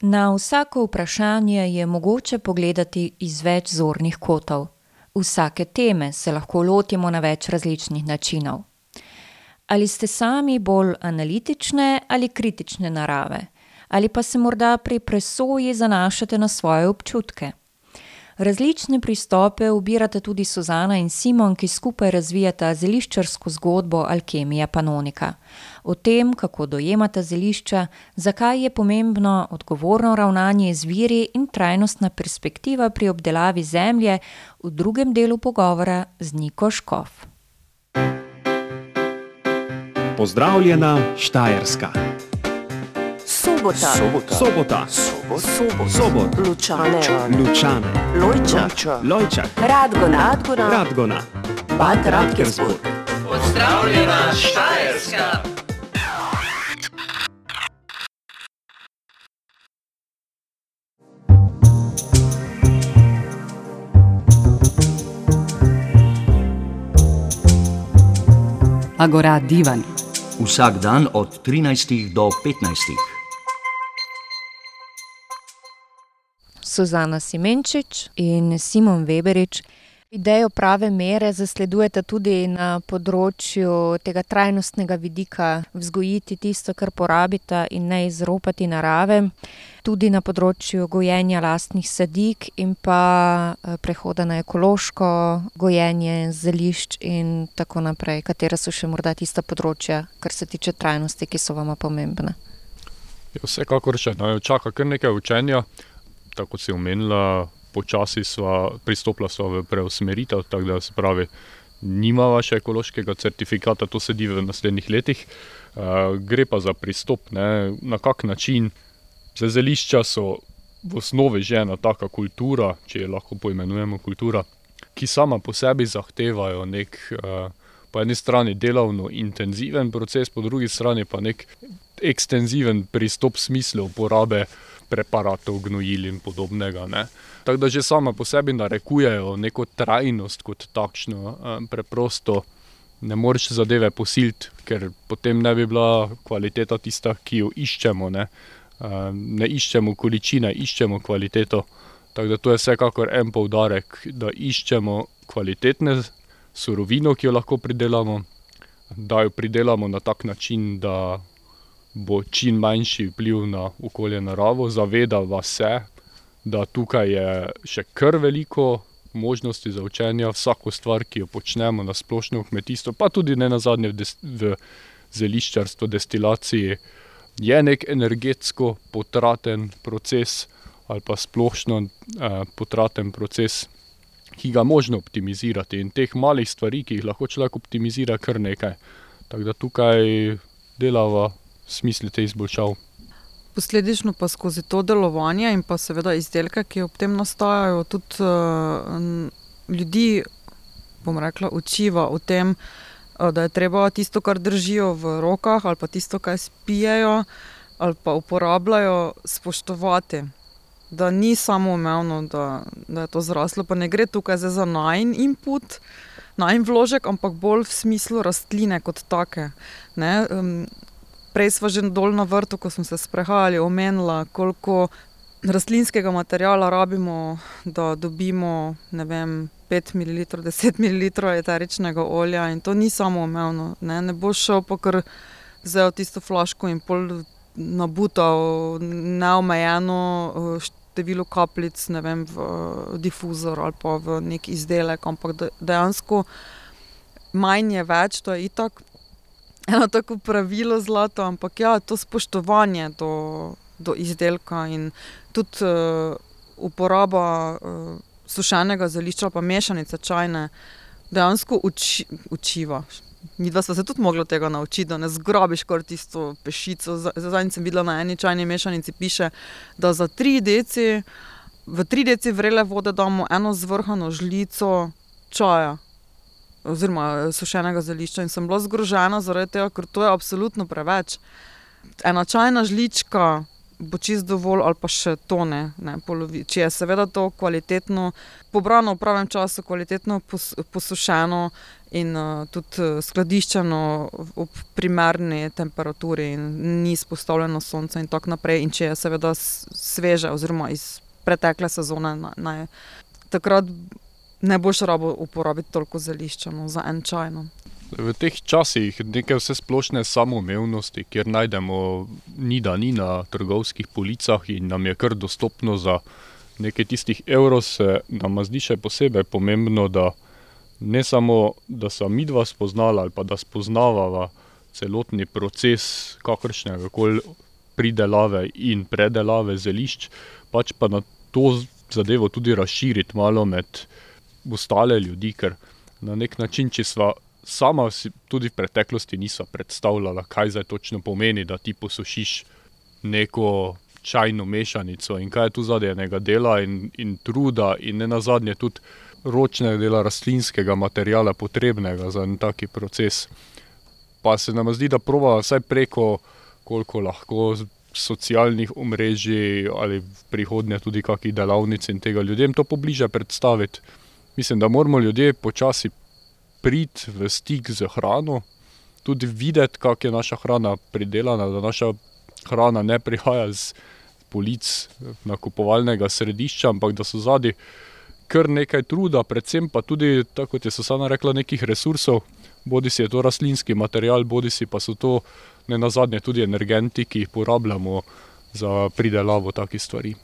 Na vsako vprašanje je mogoče pogledati iz več zornih kotov. Vsake teme se lahko lotimo na več različnih načinov. Ali ste sami bolj analitične ali kritične narave? Ali pa se morda pri presoji zanašate na svoje občutke? Različne pristope ubirata tudi Suzana in Simon, ki skupaj razvijata zeliščarsko zgodbo Alkemija Panonika. O tem, kako dojemata zelišča, zakaj je pomembno odgovorno ravnanje z viri in trajnostna perspektiva pri obdelavi zemlje, v drugem delu pogovora z Niko Škof. Pozdravljena Štajerska. Sobota. Sobota. Sobota. Sobot. Sobot. Lučane. Lučane. Lojčak. Lojčak. Radgona. Radgona. Radgona. Bad Radkersburg. Pozdravljena Štajerska. Agora Divan. Vsak dan od 13 do 15. Suzana Simenčič in Simon Weberič. Idejo prave mere zasledujeta tudi na področju tega trajnostnega vidika, vzgojiti tisto, kar porabita, in ne izropati narave. Tudi na področju gojenja lastnih sadik in pa, prehoda na ekološko gojenje zelišč in tako naprej. Katera so še morda tista področja, kar se tiče trajnosti, ki so vama pomembna? Ja, vsekakor še naju čaka kar nekaj učenja. Tako kot si omenila, počasi sva, pristopila sva v preusmeritev, tako da, se pravi, nimava še ekološkega certifikata, to sledi v naslednjih letih. gre pa za pristop, ne, na kak način. Zdaj zelišča so v osnovi že ena taka kultura, če jo lahko poimenujemo kultura, ki sama po sebi zahtevajo neki, po eni strani delovno intenziven proces, po drugi strani pa neki ekstenziven pristop smislu uporabe preparatov, gnojil in podobnega, ne. Tako da že sama po sebi narekujejo neko trajnost kot takšno, preprosto ne moreš zadeve posiliti, ker potem ne bi bila kvaliteta tista, ki jo iščemo, ne. ne iščemo količine, iščemo kvaliteto. Tako da to je vsekakor en poudarek, da iščemo kvalitetne surovino, ki jo lahko pridelamo, da jo pridelamo na tak način, da bo čim manjši vpliv na okolje, naravo. Zavedava se, da tukaj je še kar veliko možnosti za učenje, vsako stvar, ki jo počnemo na splošno v kmetijstvu, pa tudi nenazadnje v v zeliščarstvu, destilaciji, je neki energetsko potraten proces ali pa splošno, potraten proces, ki ga možno optimizirati. In teh malih stvari, ki jih lahko človek optimizira, kar nekaj. Tako da tukaj delava smislu teh izboljšav. Posledično pa skozi to delovanje in pa seveda izdelke, ki ob tem nastajajo, tudi, ljudi, bom rekla, učiva o tem, da je treba tisto, kar držijo v rokah, ali pa tisto, kar spijejo ali pa uporabljajo, spoštovati. Da ni samoumevno, da, da je to zraslo, pa ne gre tukaj za najin input, najin vložek, ampak bolj v smislu rastline kot take, ne, Prej sva že dol na vrtu, ko smo se sprehajali, omenila, koliko rastlinskega materiala rabimo, da dobimo, vem, pet mililitrov, deset mililitrov eteričnega olja, in to ni samoumevno, ne. Ne boš šel pa kar vzel tisto flaško in pol nabutal neomejeno, število kapljic, ne vem, v difuzor ali pa v neki izdelek, ampak dejansko manj je več, to je itak eno tako pravilo zlato, ampak ja, to spoštovanje do, do izdelka in tudi, uporaba, sušenega zelišča pa mešanice čajne dejansko učiva. Midva sva se tudi mogla tega naučiti, da ne zgrabiš kar tisto pešico, zadnjič sem videla na eni čajni mešanici piše, da za tri deci, v tri deci vrele vode damo eno zvrhano žlico čaja. Oziroma sušenega zelišča in sem bila zgrožena zaradi tega, ker to je absolutno preveč. Ena čajna žlička bo čisto dovolj ali pa še to ne, ne, če je seveda to kvalitetno pobrano v pravem času, kvalitetno posušeno in uh, tudi uh, skladiščeno ob primerni temperaturi, in ni izpostavljeno sonce in tako naprej. In če je seveda sveže, oziroma iz pretekle sezone, naj, takrat ne boš rabo uporabiti toliko zelišča no, za en čaj. No. V teh časih neke vse splošne samoumevnosti, kjer najdemo ni da ni na trgovskih policah in nam je kar dostopno za nekaj tistih evrov, se nam zdi še posebej pomembno, da ne samo, da so mi dva spoznala ali pa da spoznavava celotni proces kakršnega koli pridelave in predelave zelišč, pač pa na to zadevo tudi razširiti malo med ostale ljudi, ker na nek način, če sva sama si tudi v preteklosti nisva predstavljala, kaj zdaj točno pomeni, da ti posušiš neko čajno mešanico in kaj je tu zadnjega dela in, in truda in ne nazadnje tudi ročnega dela rastlinskega materijala potrebnega za en taki proces. Pa se nam zdi, da prova vsaj preko, koliko lahko socialnih omrežij ali v prihodnje tudi kakih delavnic in tega ljudem to pobliže predstaviti. Mislim, da moramo ljudje počasi priti v stik z hrano, tudi videti, kako je naša hrana pridelana, da naša hrana ne prihaja z polic nakupovalnega središča, ampak da so zadnji kar nekaj truda, predvsem pa tudi, tako kot je Susana rekla, nekih resursov, bodi si je to rastlinski material, bodi si pa so to ne na zadnje tudi energenti, ki jih porabljamo za pridelavo takih stvari.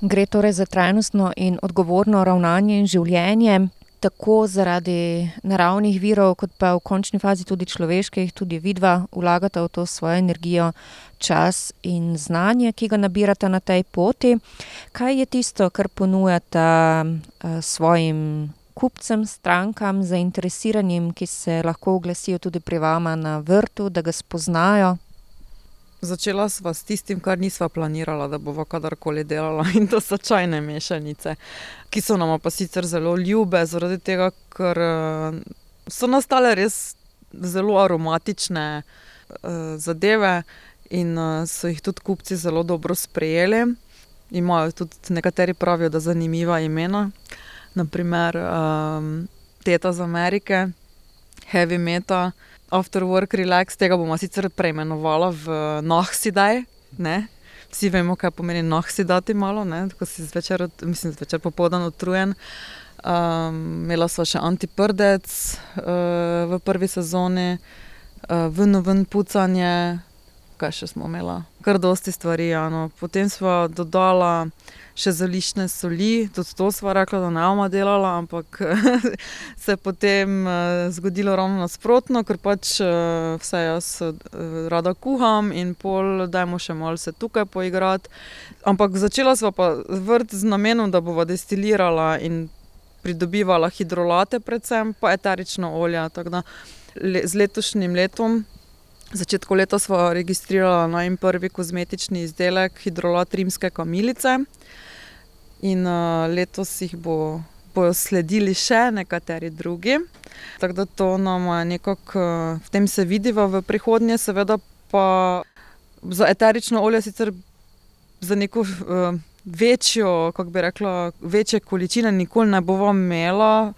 Gre torej za trajnostno in odgovorno ravnanje in življenje, tako zaradi naravnih virov, kot pa v končni fazi tudi človeških, tudi vidva vlagata v to svojo energijo, čas in znanje, ki ga nabirata na tej poti. Kaj je tisto, kar ponujata uh, svojim kupcem, strankam, zainteresiranim, ki se lahko oglasijo tudi pri vama na vrtu, da ga spoznajo? Začela sva s tistim, kar nisva planirala, da bova kadarkoli delala, in to so čajne mešanice, ki so nam pa sicer zelo ljube, zaradi tega, ker eh, so nastale res zelo aromatične uh, zadeve in uh, so jih tudi kupci zelo dobro sprejeli. Imajo tudi nekateri pravijo, da zanimiva imena, naprimer um, Teta z Amerike, Heavy Metal. After work relax, tega bomo sicer preimenovali v Nahsidaj. Vsi vemo, kaj pomeni Nahsidati malo, ne? ko si zvečer, mislim, zvečer popoldan utrujen. Um, imela sva še antiprdec uh, v prvi sezoni, uh, ven, ven pucanje, kaj še smo imeli, kar dosti stvari. Ja, no. Potem smo dodali še zelišne soli, tudi to smo rekli, da ne bomo delali, ampak se je potem uh, zgodilo ravno nasprotno, ker pač uh, vse jaz uh, rada kuham in pol, dajmo še malo se tukaj poigrati. Ampak začela smo pa vrt z namenom, da bomo destilirala in pridobivala hidrolate, predvsem pa eterično olje. Le, z letošnjim letom začetku leta smo registrirali naj prvi kozmetični izdelek, hidrolat rimske kamilice. In uh, letos jih bo, bojo sledili še nekateri drugi. Tako da to nam je nekako, uh, v tem se vidi v prihodnje, seveda pa za eterično olje sicer za neko uh, večjo, kako bi rekla, večje količine nikoli ne bomo imeli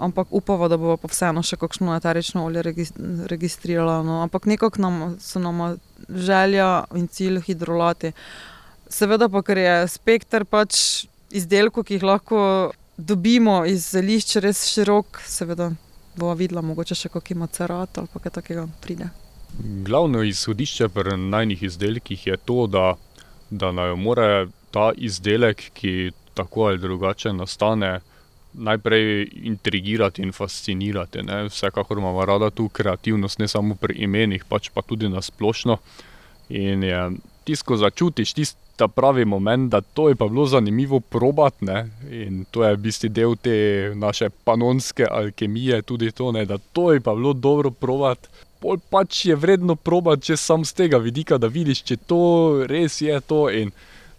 ampak upamo, da bo pa vseeno še kakšno eterično olje registriralo. No. Ampak nekako nam so nam želja in cilj hidrolati. Seveda pa, ker je spektr pač izdelkov, ki jih lahko dobimo iz zelišč, res širok, seveda bomo videla, mogoče še kakšen macerat ali kaj takega pride. Glavno izhodišče pri najnih izdelkih je to, da, da naj more ta izdelek, ki tako ali drugače nastane, najprej intrigirati in fascinirati. Ne? Vsekakor imamo rada tu kreativnost, ne samo pri imenih, pač pa tudi na splošno. In je tisto, začutiš tisti pravi moment, da to je pa bilo zanimivo probati. Ne? In to je v bistvu del te naše panonske alkemije, tudi to, ne? da to je pa bilo dobro probati. Pol pač je vredno probati, če sam z tega vidika, da vidiš, če to res je to. In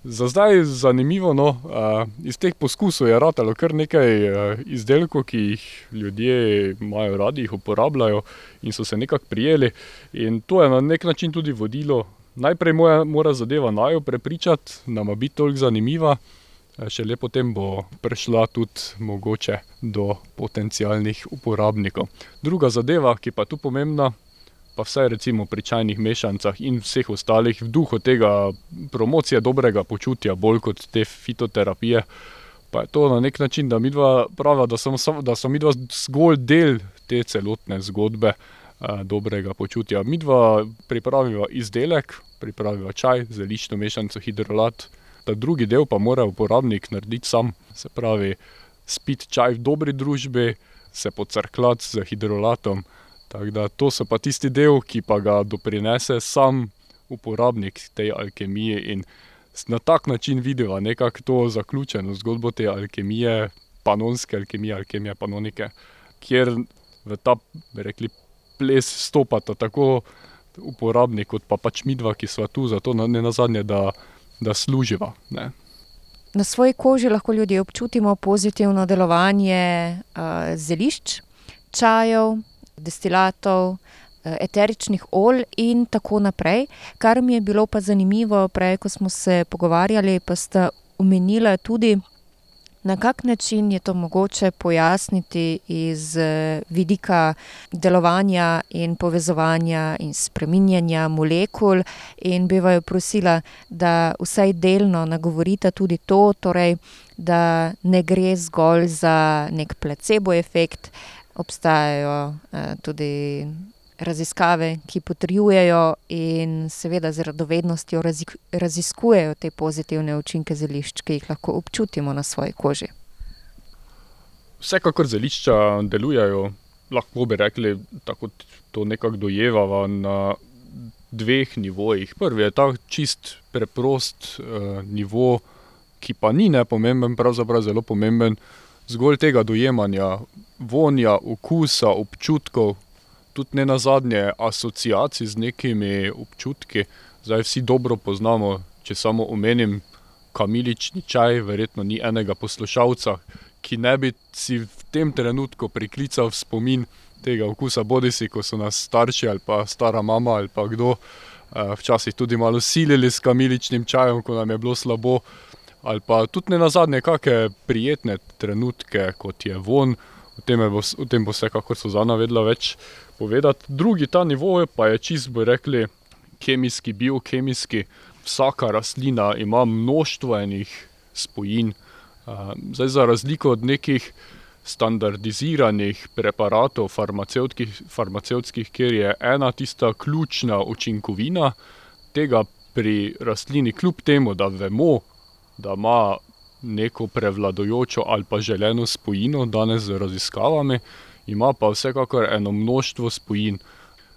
Za zdaj je zanimivo, no, uh, iz teh poskusov je ratalo kar nekaj uh, izdelkov, ki jih ljudje imajo radi, jih uporabljajo in so se nekako prijeli. In to je na nek način tudi vodilo. Najprej moja, mora zadeva najo prepričati, da ima biti toliko zanimiva, Eh, Šele potem bo prišla tudi mogoče do potencijalnih uporabnikov. Druga zadeva, ki pa je tu pomembna, pa vsaj recimo pri čajnih mešancah in vseh ostalih, v duhu tega promocije dobrega počutja, bolj kot te fitoterapije, pa je to na nek način, da mi dva praviva, da, so mi dva zgolj del te celotne zgodbe dobrega počutja. Mi dva pripraviva izdelek, pripraviva čaj, zeliščno mešanico hidrolat, ta drugi del pa mora uporabnik narediti sam, se pravi, spiti čaj v dobri družbi, se pocrklati z hidrolatom. Da to so pa tisti del, ki pa ga doprinese sam uporabnik tej alkemije in na tak način vidiva nekako to zaključeno zgodbo te alkemije, panonske alkemije, alkemije panonike, kjer v ta, bi rekli, ples stopata tako uporabnik kot pa pač midva, ki sva tu zato na, ne nazadnje, da, da služiva. Ne. Na svoji koži lahko ljudje občutimo pozitivno delovanje uh, zelišč, čajev, destilatov, eh, eteričnih olj in tako naprej. Kar mi je bilo pa zanimivo, prej, ko smo se pogovarjali, pa sta omenila tudi, na kak način je to mogoče pojasniti iz eh, vidika delovanja in povezovanja in spreminjanja molekul. In bi vaju prosila, da vsaj delno nagovorite tudi to, torej, da ne gre zgolj za nek placebo efekt, obstajajo eh, tudi raziskave, ki potrjujejo in seveda z radovednostjo raziskujejo te pozitivne učinke zelišč, ki jih lahko občutimo na svoji koži. Vsekakor zelišča delujejo, lahko bi rekli, tako to nekako dojevava na dveh nivojih. Prvi je ta čist preprost uh, nivo, ki pa ni nepomemben, pravzaprav zelo pomemben, zgolj tega dojemanja, vonja, okusa, občutkov, tudi ne nazadnje asociacij z nekimi občutki. Zdaj vsi dobro poznamo, če samo omenim kamilični čaj, verjetno ni enega poslušalca, ki ne bi si v tem trenutku priklical spomin tega okusa, bodi si, ko so nas starši ali pa stara mama ali pa kdo eh, včasih tudi malo silili s kamiličnim čajem, ko nam je bilo slabo, ali pa tudi ne nazadnje kakšne prijetne trenutke, kot je von, o tem, je bo, o tem bo vsekakor Suzana vedela več povedati. Drugi ta nivo pa je čist, bi rekli, kemijski, biokemijski. Vsaka rastlina ima množstvo enih spojin. Zdaj, za razliko od nekih standardiziranih preparatov, farmacevtskih, farmacevtskih, kjer je ena tista ključna učinkovina, tega pri rastlini, kljub temu, da vemo, da ima neko prevladojočo ali pa želeno spojino, danes z raziskavami, ima pa vsekakor eno množstvo spojin.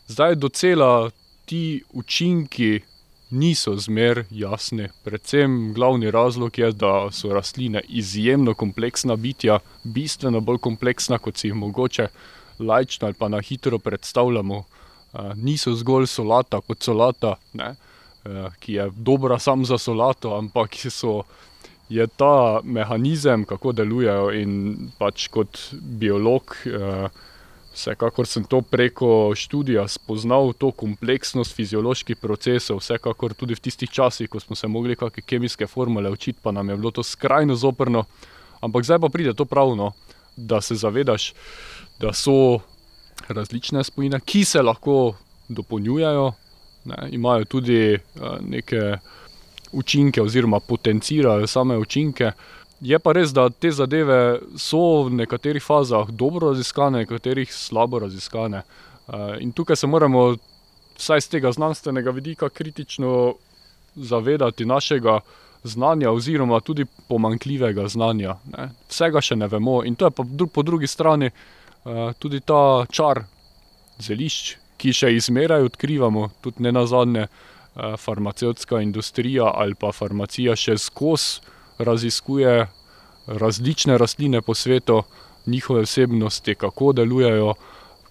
Zdaj, docela ti učinki niso zmer jasni. Predvsem glavni razlog je, da so rastline izjemno kompleksna bitja, bistveno bolj kompleksna, kot si jih mogoče lajčno ali pa na hitro predstavljamo. Uh, niso zgolj solata kot solata, ne, uh, ki je dobra sam za solato, ampak so, je ta mehanizem, kako delujejo in pač kot biolog. Uh, Vsekakor sem to preko študija spoznal, to kompleksnost fizioloških procesov, vsekakor tudi v tistih časih, ko smo se mogli kakšne kemijske formule učiti, pa nam je bilo to skrajno zoprno. Ampak zdaj pa pride to pravno, da se zavedaš, da so različne spojine, ki se lahko dopolnjujejo, ne, imajo tudi uh, neke učinke oziroma potencirajo same učinke. Je pa res, da te zadeve so v nekaterih fazah dobro raziskane, v nekaterih slabo raziskane. Uh, in tukaj se moramo, vsaj z tega znanstvenega vidika, kritično zavedati našega znanja, oziroma tudi pomankljivega znanja. Ne. Vsega še ne vemo, in to je pa po drugi strani uh, tudi ta čar zelišč, ki še izmeraj odkrivamo, tudi ne nazadnje farmacevtska industrija ali pa farmacija še skozi raziskuje različne rastline po svetu, njihove osebnosti, kako delujejo.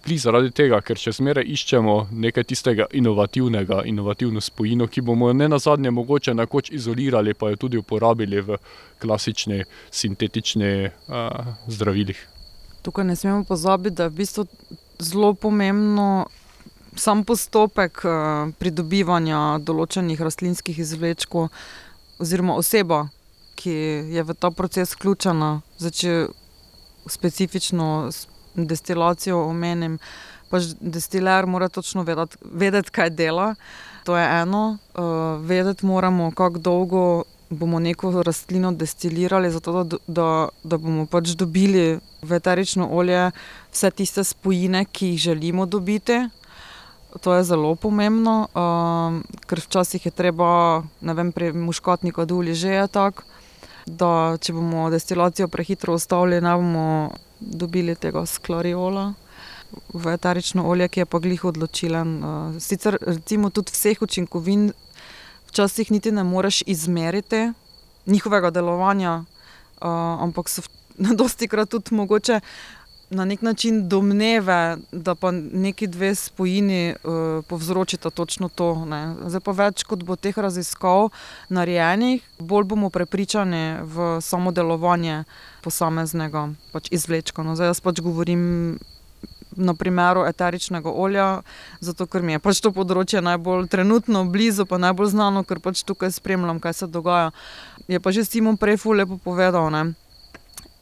Kli zaradi tega, ker še zmeraj iščemo nekaj tistega inovativnega, inovativno spojino, ki bomo ne nazadnje mogoče nekoč izolirali, pa jo tudi uporabili v klasični sintetični uh, zdravilih. Tukaj ne smemo pozabiti, da je v bistvu zelo pomembno sam postopek uh, pridobivanja določenih rastlinskih izvlečkov, oziroma oseba, ki je v ta proces vključena, začne specifično s destilacijo omenim. Pač destiler mora točno vedeti, vedeti, kaj dela. To je eno. Uh, vedeti moramo, kako dolgo bomo neko rastlino destilirali, zato da, da, da bomo pač dobili v eterično olje vse tiste spojine, ki jih želimo dobiti. To je zelo pomembno, um, ker včasih je treba, ne vem, pri muškotniku duli že je tako, da če bomo destilacijo prehitro ustavili, ne bomo dobili tega sklariola v eterično olje, ki je pa glih odločilen. Uh, sicer recimo tudi vseh učinkovin včasih niti ne moreš izmeriti njihovega delovanja, uh, ampak so dosti krat tudi mogoče na nek način domneve, da pa neki dve spojini uh, povzročita točno to. Ne. Zdaj pa več, kot bo teh raziskav narejenih, bolj bomo prepričani v samo delovanje posameznega pač izvlečka. No, zdaj jaz pač govorim. Na primeru eteričnega olja, zato ker mi je pač to področje najbolj trenutno blizu, pa najbolj znano, ker pač tukaj spremljam, kaj se dogaja. Je pa že Simon prej lepo povedal. Ne?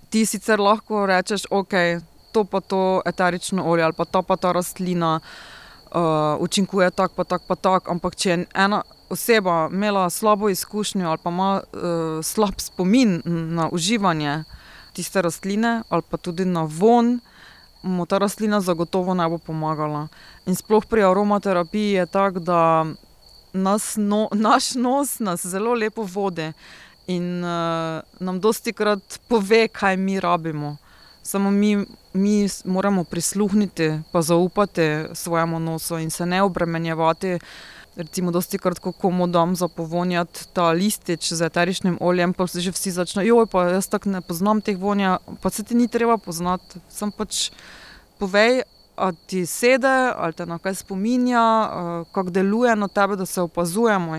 Ti sicer lahko rečeš, ok, to pa to eterično olje ali pa ta pa ta rastlina uh, učinkuje tako, pa tako, pa tako. Ampak če je ena oseba imela slabo izkušnjo ali pa ima uh, slab spomin na uživanje tiste rastline ali pa tudi na von. Mu ta rastlina zagotovo ne bo pomagala. In sploh pri aromaterapiji je tako, da nas no, naš nos nas zelo lepo vodi in uh, nam dosti krat pove, kaj mi rabimo. Samo mi, mi moramo prisluhniti, pa zaupati svojemu nosu in se ne obremenjevati. Recimo, dosti krat, ko komu dam za povonjati ta listič z eteričnim oljem, pa se že vsi začnejo, joj, pa jaz tako ne poznam teh vonja, pa se ti ni treba poznati. Sam pač povej, a ti sede, ali te na kaj spominja, kako deluje na tebe, da se opazujemo.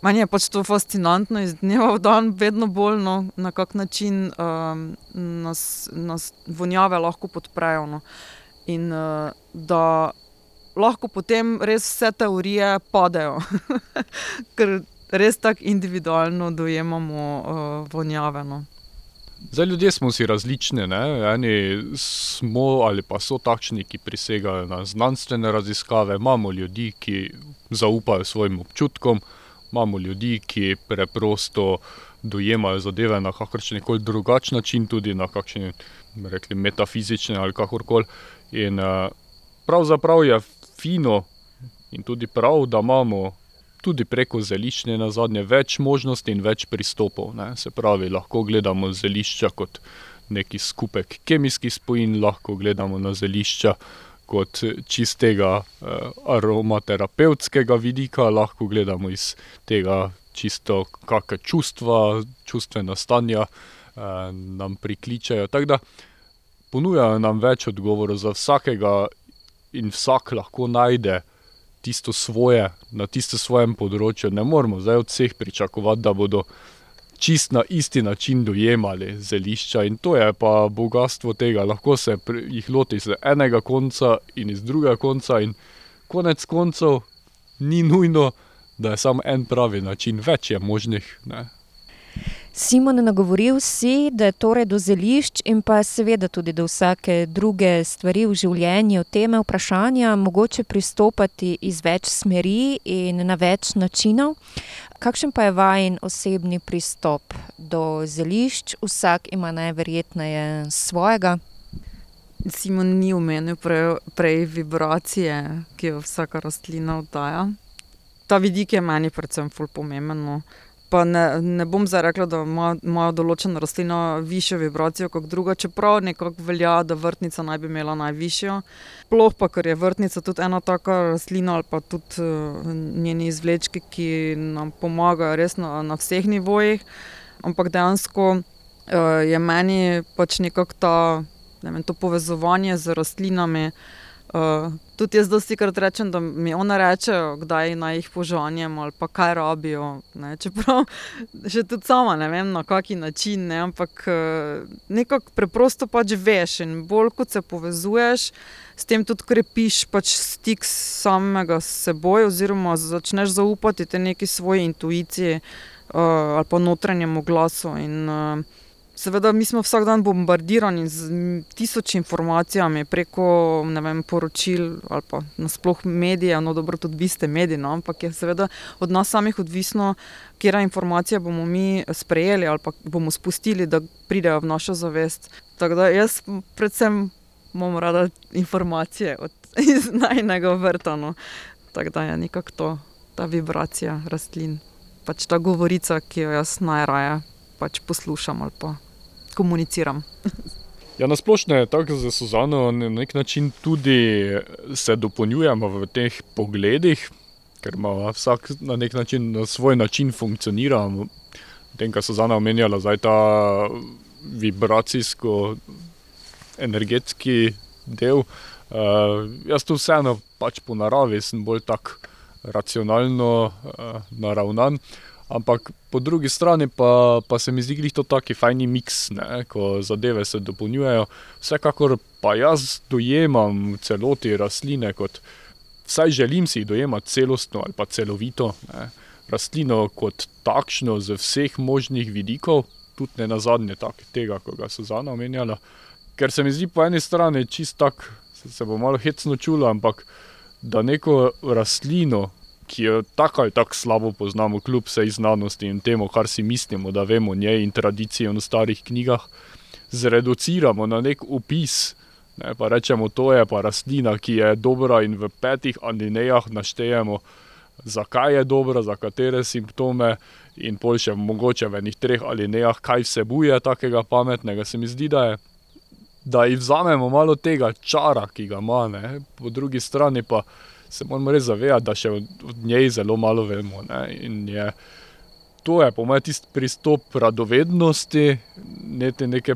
Meni je pač to fascinantno iz dneva v dan, vedno bolj no, na kak način um, nas, nas vonjave lahko podprejo. No. In uh, da lahko potem res vse teorije padejo, ker res tako individualno dojemamo uh, vonjave. No. Zdaj, ljudje smo si različni, ne? eni smo ali pa so takšni, ki prisegajo na znanstvene raziskave, imamo ljudi, ki zaupajo svojim občutkom imamo ljudi, ki preprosto dojemajo zadeve na kakršen koli drugačen način, tudi na kakšen rekli, metafizični ali kakorkoli. In uh, pravzaprav je fino in tudi prav, da imamo tudi preko zelišča na zadnje več možnosti in več pristopov. Ne? Se pravi, lahko gledamo zelišča kot neki skupek kemijskih spojin, lahko gledamo na zelišča kot čistega uh, aromaterapevtskega vidika, lahko gledamo iz tega čisto, kakšne čustva, čustvena stanja uh, nam prikličajo. Tako da ponujajo nam več odgovorov za vsakega, in vsak lahko najde tisto svoje na tistem svojem področju. Ne moramo zdaj od vseh pričakovati, da bodo čist na isti način dojemali zelišča in to je pa bogatstvo tega. Lahko se jih loti iz enega konca in iz drugega konca, in konec koncev ni nujno, da je samo en pravi način, več je možnih. Ne. Simon, nagovoril si, da je torej do zelišč in pa seveda tudi do vsake druge stvari v življenju, teme vprašanja, mogoče pristopati iz več smeri in na več načinov. Kakšen pa je vajen osebni pristop do zelišč? Vsak ima najverjetneje svojega. Simon ni omenil prej, prej vibracije, ki jo vsaka rastlina oddaja. Ta vidik je meni predvsem fulpomemben. Pa ne, ne bom zdaj rekla, da ima, ima določena rastlina višjo vibracijo kot druga, čeprav nekako velja, da vrtnica naj bi imela najvišjo. Ploh pa, ker je vrtnica tudi ena taka rastlina ali pa tudi uh, njeni izvlečki, ki nam pomagajo res na, na vseh nivojih. Ampak dejansko uh, je meni pač nekako ta, ne vem, to povezovanje z rastlinami. Uh, tudi jaz dosti krat rečem, da mi ona reče, kdaj naj jih požanjem ali pa kaj rabijo. Ne? Čeprav že tudi sama ne vem na kaki način, ne? ampak uh, nekako preprosto pač veš in bolj kot se povezuješ, s tem tudi krepiš pač stik samega s seboj oziroma začneš zaupati te neki svoji intuiciji. uh, ali pa notranjemu glasu. In, uh, Seveda, mi smo vsak dan bombardirani z tisoč informacijami preko vem, poročil ali pa nasplošno medijev. No, dobro, tudi vi ste mediji, no, ampak je seveda od nas samih odvisno, kje informacije bomo mi sprejeli ali pa bomo spustili, da pridejo v našo zavest. Tako da jaz, predvsem, imam rada informacije od, iz najnega vrta. No. Tako da je nekako to, ta vibracija rastlin, pač ta govorica, ki jo jaz najraje pač poslušam ali pa komuniciram. Ja, na splošno je tako za Suzano, na nek način tudi se dopolnjujemo v teh pogledih, ker ima vsak na nek način na svoj način funkcionira. Tem, kar so Suzana omenjala, zdaj ta vibracijsko-energetski del. Uh, jaz to vseeno pač po naravi sem bolj tak racionalno uh, naravnan. Uh, Ampak po drugi strani pa, pa se mi zdi, da je to taki fajni miks, ne? ko zadeve se dopolnjujejo. Vsekakor pa jaz dojemam celoti rastline kot, vsaj želim si dojemati celostno ali pa celovito. Ne? Rastlino kot takšno z vseh možnih vidikov, tudi ne na zadnje tak, tega, ko ga so zana omenjala. Ker se mi zdi po eni strani čist tak, se, se bo malo hecno čulo, ampak da neko rastlino, ki jo tako ali tako slabo poznamo, kljub vsej znanosti in temu, kar si mislimo, da vemo o njej in tradiciji v starih knjigah, zreduciramo na nek opis. Ne, pa rečemo, to je pa rastlina, ki je dobra, in v petih alinejah naštejemo, zakaj je dobra, za katere simptome, in pol še mogoče v enih treh alinejah, kaj vsebuje takega pametnega. Se mi zdi, da je. Da jih vzamemo malo tega čara, ki ga ima, ne? po drugi strani pa se moramo res zavedati, da še od njej zelo malo vemo. Je, to je po mojem tisti pristop radovednosti, ne te neke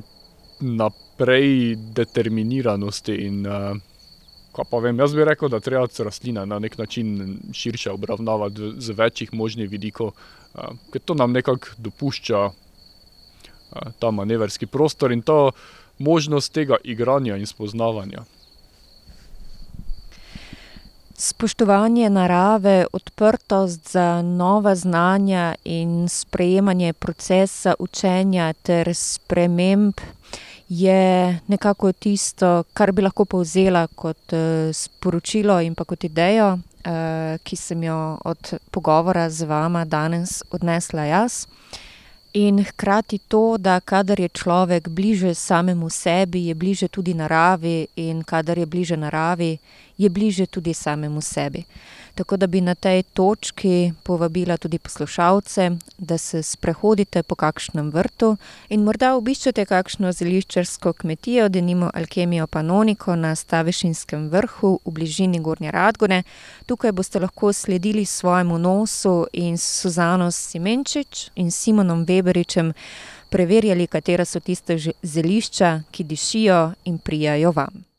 naprej determiniranosti. In, uh, pa vem, jaz bi rekel, da treba rastline na nek način širše obravnavati z večjih možnih vidikov, ker to nam nekako dopušča ta manevrski prostor in to možnost tega igranja in spoznavanja. Spoštovanje narave, odprtost za nova znanja in sprejemanje procesa učenja ter sprememb je nekako tisto, kar bi lahko povzela kot sporočilo in pa kot idejo, ki sem jo od pogovora z vama danes odnesla jaz. In hkrati to, da kadar je človek bliže samemu sebi, je bliže tudi naravi, in kadar je bliže naravi, je bliže tudi samemu sebi. Tako da bi na tej točki povabila tudi poslušalce, da se sprehodite po kakšnem vrtu in morda obiščete kakšno zeliščarsko kmetijo, denimo Alkemijo Panoniko na Stavešinskem vrhu v bližini Gornje Radgone. Tukaj boste lahko sledili svojemu nosu in Suzano Simenčič in Simonom Weberičem preverjali, katera so tiste zelišča, ki dišijo in prijajo vam.